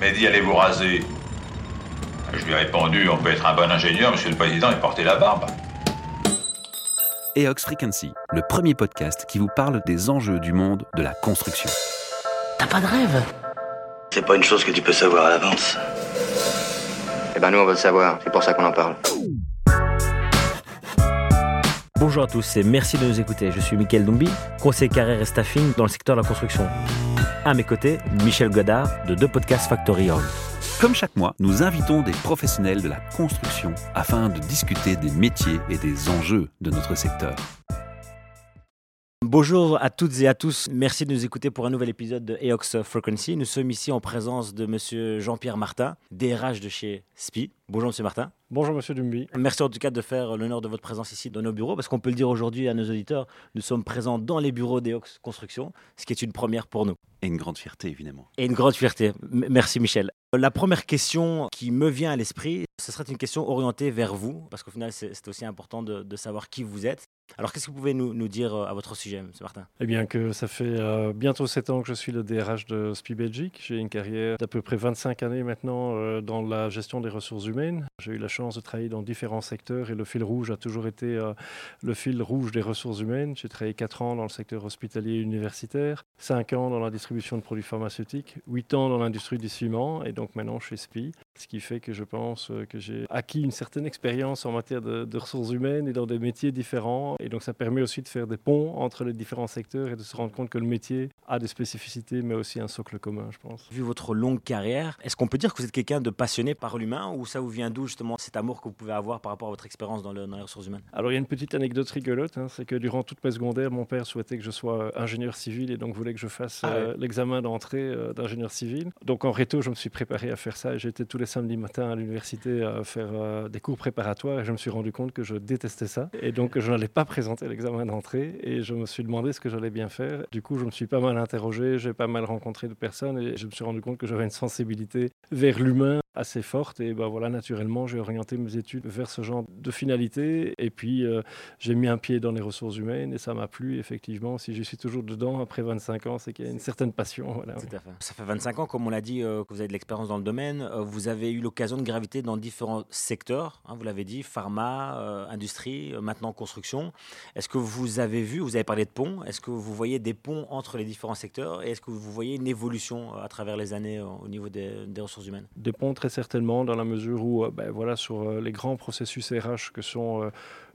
m'a dit allez vous raser. Je lui ai répondu on peut être un bon ingénieur, monsieur le président, et porter la barbe. EOX Frequency, le premier podcast qui vous parle des enjeux du monde de la construction. T'as pas de rêve? C'est pas une chose que tu peux savoir à l'avance. Eh ben nous on veut le savoir, c'est pour ça qu'on en parle. Bonjour à tous et merci de nous écouter. Je suis Mickaël Dumbi, conseiller carrière et staffing dans le secteur de la construction. À mes côtés, Michel Godard de deux podcasts Factory Hall. Comme chaque mois, nous invitons des professionnels de la construction afin de discuter des métiers et des enjeux de notre secteur. Bonjour à toutes et à tous. Merci de nous écouter pour un nouvel épisode de EOX Frequency. Nous sommes ici en présence de monsieur Jean-Pierre Martin, DRH de chez SPI. Bonjour monsieur Martin. Bonjour Monsieur Dumby. Merci en tout cas de faire l'honneur de votre présence ici dans nos bureaux, parce qu'on peut le dire aujourd'hui à nos auditeurs, nous sommes présents dans les bureaux d'EOX Construction, ce qui est une première pour nous. Et une grande fierté, évidemment. Et une grande fierté. M- merci Michel. La première question qui me vient à l'esprit, ce serait une question orientée vers vous, parce qu'au final, c'est c'est aussi important de, de savoir qui vous êtes. Alors, qu'est-ce que vous pouvez nous, dire euh, à votre sujet, M. Martin? Eh bien que ça fait euh, bientôt 7 ans que je suis le DRH de SPI Belgique. J'ai une carrière d'à peu près 25 années maintenant euh, dans la gestion des ressources humaines. J'ai eu la chance de travailler dans différents secteurs et le fil rouge a toujours été le fil rouge des ressources humaines. J'ai travaillé 4 ans dans le secteur hospitalier et universitaire, 5 ans dans la distribution de produits pharmaceutiques, 8 ans dans l'industrie du ciment et donc maintenant chez SPI. Ce qui fait que je pense euh, que j'ai acquis une certaine expérience en matière de, de ressources humaines et dans des métiers différents. Et donc ça permet aussi de faire des ponts entre les différents secteurs et de se rendre compte que le métier a des spécificités mais aussi un socle commun, je pense. Vu votre longue carrière, est-ce qu'on peut dire que vous êtes quelqu'un de passionné par l'humain ou ça vous vient d'où justement cet amour que vous pouvez avoir par rapport à votre expérience dans, le- dans les ressources humaines? Alors il y a une petite anecdote rigolote, hein, c'est que durant toute ma secondaire, mon père souhaitait que je sois euh, ingénieur civil et donc voulait que je fasse Ah euh, l'examen d'entrée euh, d'ingénieur civil. Donc en réto, je me suis préparé à faire ça et j'étais tous les samedis matins à l'université à faire euh, des cours préparatoires et je me suis rendu compte que je détestais ça et donc je n'allais pas présenter l'examen d'entrée et je me suis demandé ce que j'allais bien faire. Du coup, je me suis pas mal interrogé, j'ai pas mal rencontré de personnes et je me suis rendu compte que j'avais une sensibilité vers l'humain assez forte et ben voilà naturellement j'ai orienté mes études vers ce genre de finalité et puis euh, j'ai mis un pied dans les ressources humaines et ça m'a plu effectivement si je suis toujours dedans après 25 ans c'est qu'il y a une certaine passion voilà. Ça fait 25 ans, comme on l'a dit, euh, que vous avez de l'expérience dans le domaine. Vous eu l'occasion de graviter dans différents secteurs. hein, vous l'avez dit, pharma, euh, industrie, euh, maintenant construction. Est-ce que vous avez vu, vous avez parlé de ponts, est-ce que vous voyez des ponts entre les différents secteurs et est-ce que vous voyez une évolution euh, à travers les années au niveau des, des ressources humaines? Des ponts très certainement dans la mesure où ben, voilà sur les grands processus RH que sont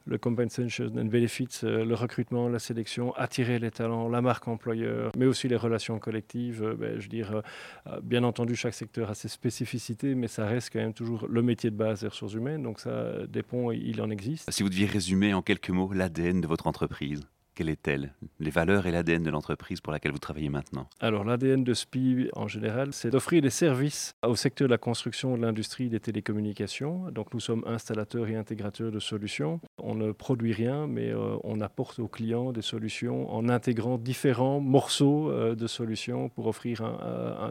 le compensation and benefits, euh, le recrutement, la sélection, attirer les talents, la marque employeur, mais aussi les relations collectives. euh, ben, je veux dire, euh, bien entendu, chaque secteur a ses spécificités, mais ça reste quand même toujours le métier de base des ressources humaines. Donc ça, des ponts, il en existe. Si vous deviez résumer en quelques mots l'ADN de votre entreprise, quelle est-elle Les valeurs et l'ADN de l'entreprise pour laquelle vous travaillez maintenant? Alors l'ADN de SPI en général, c'est d'offrir des services au secteur de la construction, de l'industrie, des télécommunications. Donc nous sommes installateurs et intégrateurs de solutions. On ne produit rien, mais euh, on apporte aux clients des solutions en intégrant différents morceaux euh, de solutions pour offrir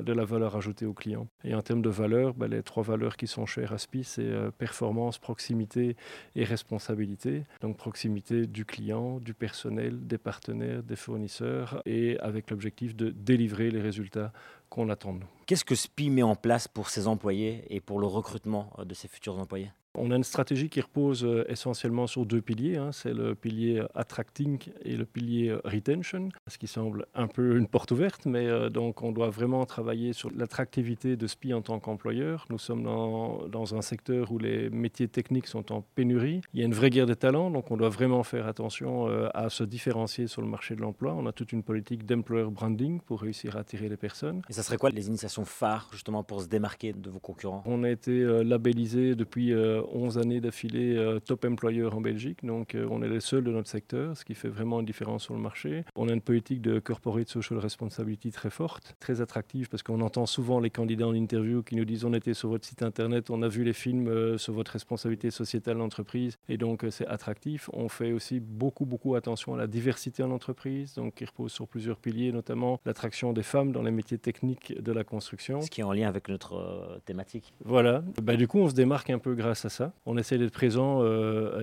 de la valeur ajoutée aux clients. Et en termes de valeurs, ben, les trois valeurs qui sont chères à SPI, c'est euh, performance, proximité et responsabilité. Donc proximité du client, du personnel, des partenaires, des fournisseurs, et avec l'objectif de délivrer les résultats qu'on attend de nous. Qu'est-ce que SPI met en place pour ses employés et pour le recrutement euh, de ses futurs employés? On a une stratégie qui repose euh, essentiellement sur deux piliers. hein. C'est le pilier euh, attracting et le pilier euh, retention, ce qui semble un peu une porte ouverte, mais euh, donc on doit vraiment travailler sur l'attractivité de SPI en tant qu'employeur. Nous sommes dans, dans un secteur où les métiers techniques sont en pénurie. Il y a une vraie guerre des talents, donc on doit vraiment faire attention euh, à se différencier sur le marché de l'emploi. On a toute une politique d'employer branding pour réussir à attirer les personnes. Et ça serait quoi les initiations phares justement pour se démarquer de vos concurrents? On a été euh, labellisé depuis 11 années d'affilée euh, top employeur en Belgique, donc euh, on est les seuls de notre secteur, ce qui fait vraiment une différence sur le marché. On a une politique de corporate social responsibility très forte, très attractive, parce qu'on entend souvent les candidats en interview qui nous disent on était sur votre site internet, on a vu les films euh, sur votre responsabilité sociétale d'entreprise, et donc euh, c'est attractif. On fait aussi beaucoup, beaucoup attention à la diversité en entreprise, donc qui repose sur plusieurs piliers, notamment l'attraction des femmes dans les métiers techniques de la construction. Ce qui est en lien avec notre euh, thématique. Voilà. Bah, du coup, on se démarque un peu grâce à ça. On essaie d'être présent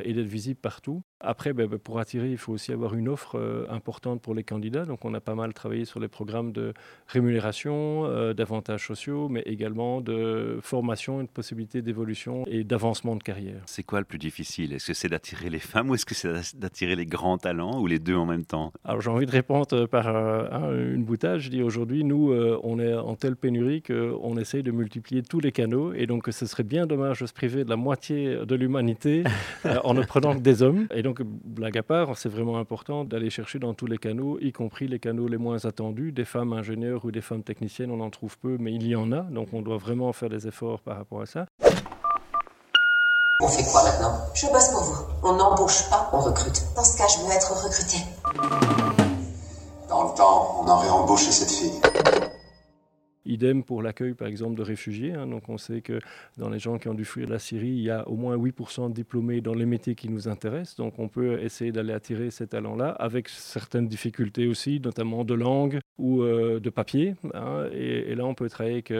et d'être visible partout. Après, ben, ben, pour attirer, il faut aussi avoir une offre euh, importante pour les candidats. Donc, on a pas mal travaillé sur les programmes de rémunération, euh, d'avantages sociaux, mais également de formation, une possibilité d'évolution et d'avancement de carrière. C'est quoi le plus difficile? Est-ce que c'est d'attirer les femmes ou est-ce que c'est d'attirer les grands talents ou les deux en même temps? Alors, j'ai envie de répondre euh, par une boutade. Je dis aujourd'hui, nous, on est en telle pénurie qu'on essaye de multiplier tous les canaux et donc ce serait bien dommage de se priver de la moitié de l'humanité en ne prenant que des hommes. Et donc, blague à part, c'est vraiment important d'aller chercher dans tous les canaux, y compris les canaux les moins attendus. Des femmes ingénieures ou des femmes techniciennes, on en trouve peu, mais il y en a. Donc, on doit vraiment faire des efforts par rapport à ça. On fait quoi maintenant? Je bosse pour vous. On n'embauche pas, on recrute. Dans ce cas, je veux être recruté. Dans le temps, on aurait embauché cette fille. Idem pour l'accueil, par exemple, de réfugiés. Hein. Donc, on sait que dans les gens qui ont dû fuir la Syrie, il y a au moins 8% de diplômés dans les métiers qui nous intéressent. Donc, on peut essayer d'aller attirer ces talents-là avec certaines difficultés aussi, notamment de langue ou euh, de papier. Hein. Et, là, on peut travailler avec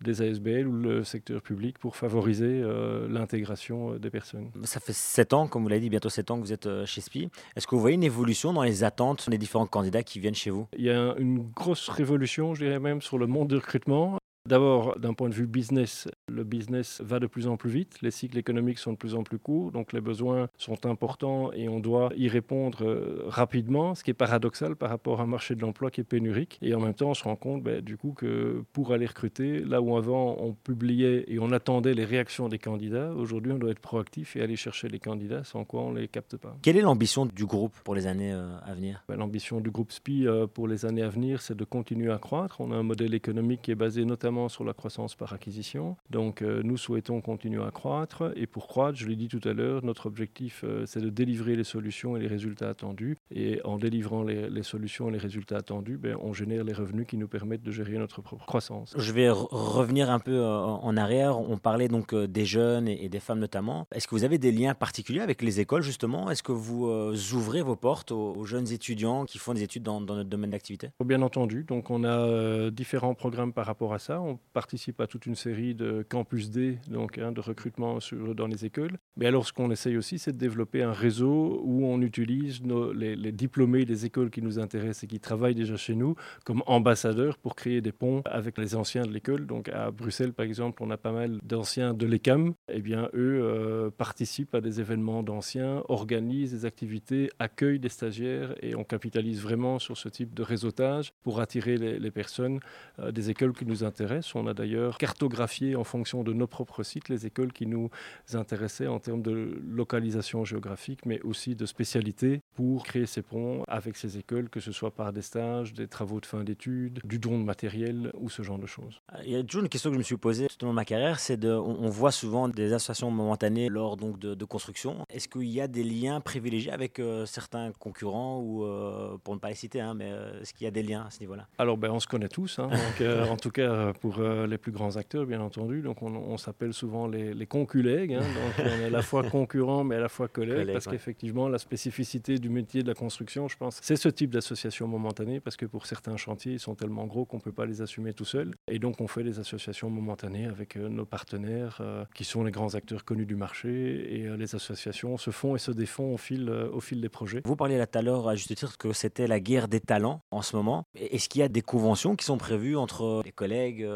des ASBL ou le secteur public pour favoriser euh, l'intégration des personnes. Ça fait 7 ans, comme vous l'avez dit, bientôt 7 ans que vous êtes chez SPI. Est-ce que vous voyez une évolution dans les attentes des différents candidats qui viennent chez vous? Il y a une grosse révolution, je dirais même, sur le monde de recrutement. D'abord, d'un point de vue business, le business va de plus en plus vite, les cycles économiques sont de plus en plus courts, donc les besoins sont importants et on doit y répondre euh, rapidement, ce qui est paradoxal par rapport à un marché de l'emploi qui est pénurique. Et en même temps, on se rend compte ben, du coup que pour aller recruter, là où avant on publiait et on attendait les réactions des candidats, aujourd'hui on doit être proactif et aller chercher les candidats sans quoi on ne les capte pas. Quelle est l'ambition du groupe pour les années euh, à venir? Ben, L'ambition du groupe SPI euh, pour les années à venir, c'est de continuer à croître. On a un modèle économique qui est basé notamment sur la croissance par acquisition. Donc euh, nous souhaitons continuer à croître et pour croître, je l'ai dit tout à l'heure, notre objectif euh, c'est de délivrer les solutions et les résultats attendus. Et en délivrant les, solutions et les résultats attendus, ben, on génère les revenus qui nous permettent de gérer notre propre croissance. Je vais revenir un peu euh, en arrière. On parlait donc des jeunes et, des femmes notamment. Est-ce que vous avez des liens particuliers avec les écoles justement? Est-ce que vous ouvrez vos portes aux, jeunes étudiants qui font des études dans, notre domaine d'activité? Bien entendu. Donc on a différents programmes par rapport à ça. On participe à toute une série de campus D, donc hein, de recrutement dans les écoles. Mais alors, ce qu'on essaye aussi, c'est de développer un réseau où on utilise les, diplômés des écoles qui nous intéressent et qui travaillent déjà chez nous comme ambassadeurs pour créer des ponts avec les anciens de l'école. Donc, à Bruxelles, par exemple, on a pas mal d'anciens de l'ECAM. Eh bien, eux euh, participent à des événements d'anciens, organisent des activités, accueillent des stagiaires et on capitalise vraiment sur ce type de réseautage pour attirer les, personnes euh, des écoles qui nous intéressent. On a d'ailleurs cartographier en fonction de nos propres sites les écoles qui nous intéressaient en termes de localisation géographique, mais aussi de spécialité pour créer ces ponts avec ces écoles, que ce soit par des stages, des travaux de fin d'études, du don de matériel ou ce genre de choses. Il y a toujours une question que je me suis posée tout au long de ma carrière, c'est de, on, voit souvent des associations momentanées lors donc de, construction. Est-ce qu'il y a des liens privilégiés avec euh, certains concurrents ou euh, pour ne pas les citer, hein, mais euh, est-ce qu'il y a des liens à ce niveau-là? Alors ben, on se connaît tous, hein, donc, en tout cas pour les plus grands acteurs, bien entendu. Donc, on, s'appelle souvent les, les conculègues. Hein. donc, on est à la fois concurrents, mais à la fois collègues, parce qu'effectivement, la spécificité du métier de la construction, je pense, c'est ce type d'association momentanée, parce que pour certains chantiers, ils sont tellement gros qu'on ne peut pas les assumer tout seul. Et donc, on fait des associations momentanées avec euh, nos partenaires, euh, qui sont les grands acteurs connus du marché. Et euh, les associations se font et se défont au fil, au fil des projets. Vous parliez là tout à l'heure, à juste titre, que c'était la guerre des talents en ce moment. Est-ce qu'il y a des conventions qui sont prévues entre les collègues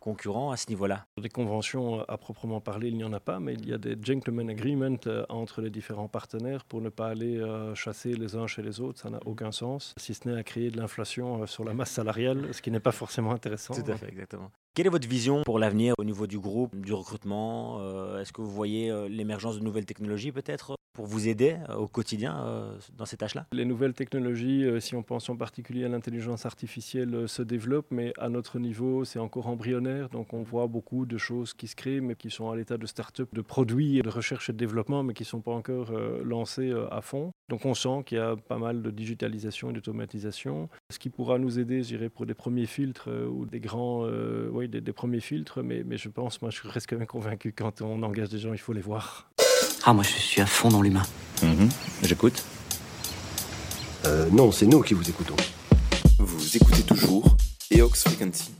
concurrents à ce niveau-là Des conventions à proprement parler, il n'y en a pas, mais il y a des gentlemen agreements euh, entre les différents partenaires pour ne pas aller euh, chasser les uns chez les autres. Ça n'a aucun sens, si ce n'est à créer de l'inflation euh, sur la masse salariale, ce qui n'est pas forcément intéressant. Tout à fait, exactement. Quelle est votre vision pour l'avenir au niveau du groupe, du recrutement Est-ce que vous voyez l'émergence de nouvelles technologies peut-être pour vous aider au quotidien dans ces tâches-là? Les nouvelles technologies, si on pense en particulier à l'intelligence artificielle, se développent, mais à notre niveau, c'est encore embryonnaire. Donc on voit beaucoup de choses qui se créent, mais qui sont à l'état de start-up, de produits, de recherche et de développement, mais qui ne sont pas encore euh, lancés euh, à fond. Donc on sent qu'il y a pas mal de digitalisation et d'automatisation. Ce qui pourra nous aider, je dirais, pour des premiers filtres euh, ou des grands, oui, des, premiers filtres, mais, mais je pense, moi je reste quand même convaincu quand on engage des gens, il faut les voir. Ah, moi je suis à fond dans l'humain. Mhm. J'écoute. non, c'est nous qui vous écoutons. Vous écoutez toujours EOX Frequency.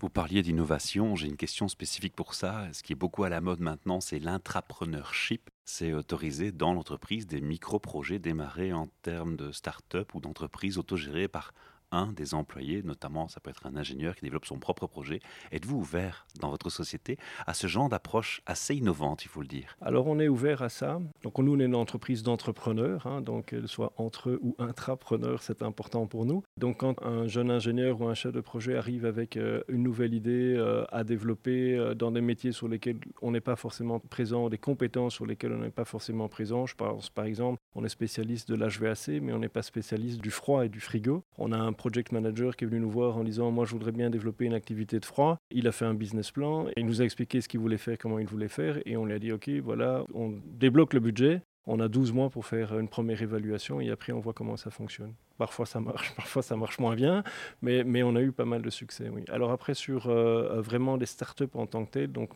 Vous parliez d'innovation, j'ai une question spécifique pour ça. Ce qui est beaucoup à la mode maintenant, c'est l'intrapreneurship. C'est autoriser dans l'entreprise des micro-projets démarrés en termes de start-up ou d'entreprise autogérée par un des employés, notamment ça peut être un ingénieur qui développe son propre projet. Êtes-vous ouvert dans votre société à ce genre d'approche assez innovante, il faut le dire? Alors on est ouvert à ça. Donc nous, on est une entreprise d'entrepreneurs, hein, donc qu'elle soit entre ou intrapreneurs, c'est important pour nous. Donc quand un jeune ingénieur ou un chef de projet arrive avec euh, une nouvelle idée euh, à développer euh, dans des métiers sur lesquels on n'est pas forcément présent, des compétences sur lesquelles on n'est pas forcément présent, je pense par exemple, on est spécialiste de l'HVAC, mais on n'est pas spécialiste du froid et du frigo. On a un project manager qui est venu nous voir en disant Moi, je voudrais bien développer une activité de froid. Il a fait un business plan et il nous a expliqué ce qu'il voulait faire, comment il voulait faire. Et on lui a dit Ok, voilà, on débloque le budget. On a 12 mois pour faire une première évaluation et après on voit comment ça fonctionne. Parfois ça marche, parfois ça marche moins bien, mais, mais on a eu pas mal de succès. Oui. Alors après sur euh, vraiment des startups en tant que telles, donc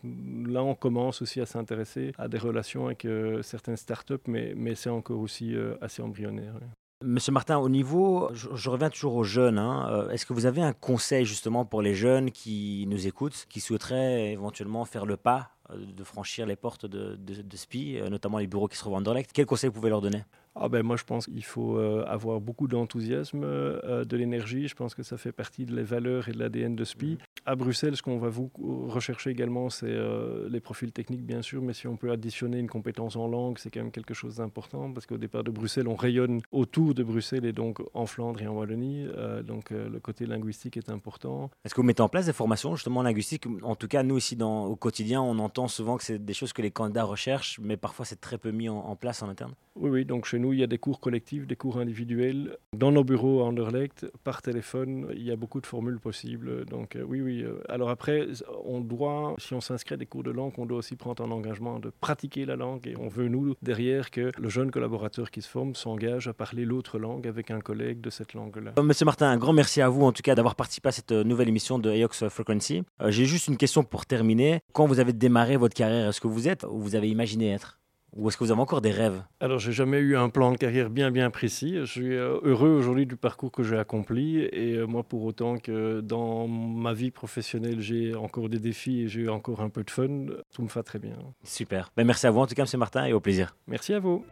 là on commence aussi à s'intéresser à des relations avec euh, certaines startups, mais, mais c'est encore aussi euh, assez embryonnaire. Monsieur Martin, au niveau, je, reviens toujours aux jeunes. hein, euh, Est-ce que vous avez un conseil justement pour les jeunes qui nous écoutent, qui souhaiteraient éventuellement faire le pas euh, de franchir les portes de SPI, euh, notamment les bureaux qui se trouvent en Anderlecht Quel conseil vous pouvez leur donner? Ah ben moi je pense qu'il faut euh, avoir beaucoup d'enthousiasme, euh, de l'énergie. Je pense que ça fait partie de les valeurs et de l'ADN de SPI. À Bruxelles, ce qu'on va vous rechercher également, c'est euh, les profils techniques bien sûr, mais si on peut additionner une compétence en langue, c'est quand même quelque chose d'important parce qu'au départ de Bruxelles, on rayonne autour de Bruxelles et donc en Flandre et en Wallonie. Euh, donc euh, le côté linguistique est important. Est-ce que vous mettez en place des formations justement linguistiques? En tout cas, nous ici dans, au quotidien, on entend souvent que c'est des choses que les candidats recherchent, mais parfois c'est très peu mis en, en place en interne. Oui, oui, donc chez nous, il y a des cours collectifs, des cours individuels. Dans nos bureaux à Anderlecht, par téléphone, il y a beaucoup de formules possibles. Donc euh, oui, oui. euh, Alors après, on doit, si on s'inscrit à des cours de langue, on doit aussi prendre un engagement de pratiquer la langue. Et on veut, nous, derrière, que le jeune collaborateur qui se forme s'engage à parler l'autre langue avec un collègue de cette langue-là. Euh, Monsieur Martin, un grand merci à vous en tout cas d'avoir participé à cette nouvelle émission de AOX Frequency. J'ai juste une question pour terminer. Quand vous avez démarré votre carrière, est-ce que vous êtes ou vous avez imaginé être? Ou est-ce que vous avez encore des rêves? Alors, j'ai jamais eu un plan de carrière bien, bien précis. Je suis euh, heureux aujourd'hui du parcours que j'ai accompli. Et euh, moi, pour autant que dans ma vie professionnelle, j'ai encore des défis et j'ai encore un peu de fun, tout me va très bien. Super. Ben, merci à vous en tout cas, Monsieur Martin, et au plaisir. Merci à vous.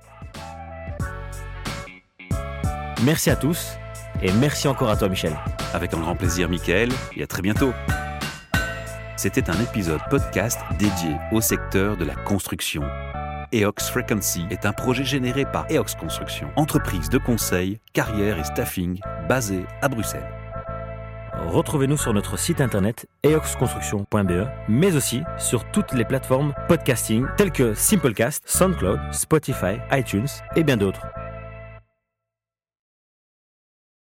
Merci à tous et merci encore à toi, Michel. Avec un grand plaisir, Michael, et à très bientôt. C'était un épisode podcast dédié au secteur de la construction. EOX Frequency est un projet généré par EOX Construction, entreprise de conseil, carrière et staffing basée à Bruxelles. Retrouvez-nous sur notre site internet eoxconstruction.be, mais aussi sur toutes les plateformes podcasting telles que Simplecast, SoundCloud, Spotify, iTunes et bien d'autres.